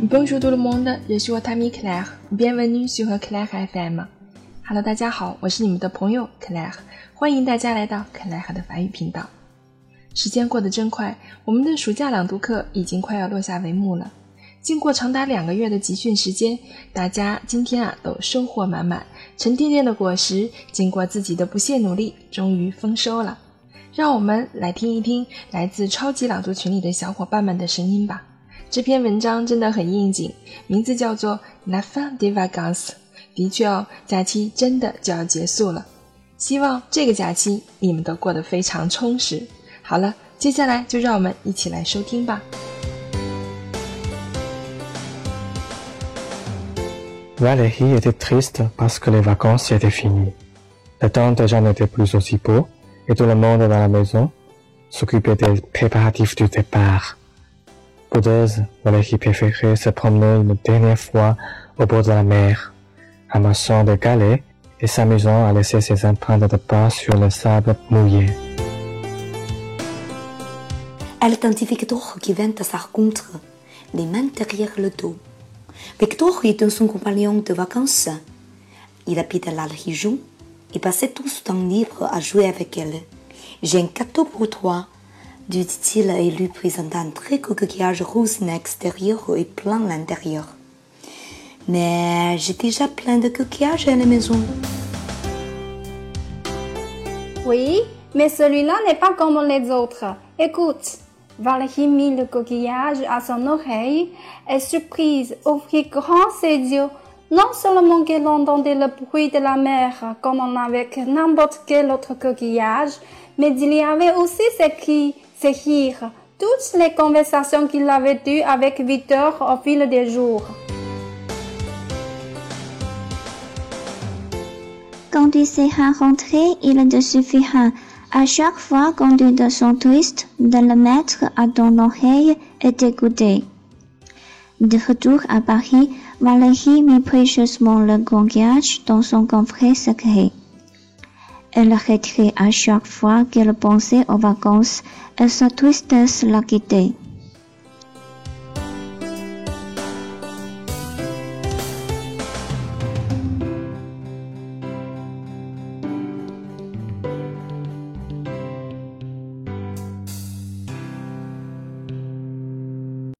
Bonjour tout le monde, je suis votre ami Claire. Bienvenue sur Claire FM. Hello，大家好，我是你们的朋友 Claire，欢迎大家来到 Claire 的法语频道。时间过得真快，我们的暑假朗读课已经快要落下帷幕了。经过长达两个月的集训时间，大家今天啊都收获满满，沉甸甸的果实，经过自己的不懈努力，终于丰收了。让我们来听一听来自超级朗读群里的小伙伴们的声音吧。这篇文章真的很应景，名字叫做《La fin des vacances》。的确哦，假期真的就要结束了。希望这个假期你们都过得非常充实。好了，接下来就让我们一起来收听吧。Valérie était triste parce que les vacances étaient finies. Le temps déjà n'était plus aussi beau et tout le monde dans la maison s'occupait des préparatifs du départ. Boudeuse, Valérie préférait se promener une dernière fois au bord de la mer, amassant des galets et s'amusant à laisser ses empreintes de pas sur le sable mouillé. Elle tente Victor qui vint à sa rencontre, les mains derrière le dos. Victor est son compagnon de vacances. Il habite la région et passait tout son temps à jouer avec elle. J'ai un cadeau pour toi, dit-il et lui présenta un très coquillage rose à l'extérieur et plein à l'intérieur. Mais j'ai déjà plein de coquillages à la maison. Oui, mais celui-là n'est pas comme les autres. Écoute, Valérie mit le coquillage à son oreille et surprise ouvrit grand ses yeux. Non seulement qu'elle entendait le bruit de la mer comme avec n'importe quel autre coquillage, mais il y avait aussi ses rires, toutes les conversations qu'il avait eues avec Victor au fil des jours. Quand il sera rentré, il te suffira à chaque fois qu'on tu de son twist de le mettre à ton oreille et d'écouter. De retour à Paris, Valérie mit précieusement le coquillage dans son coffret secret. Elle retirait à chaque fois qu'elle pensait aux vacances et sa tristesse la quittait.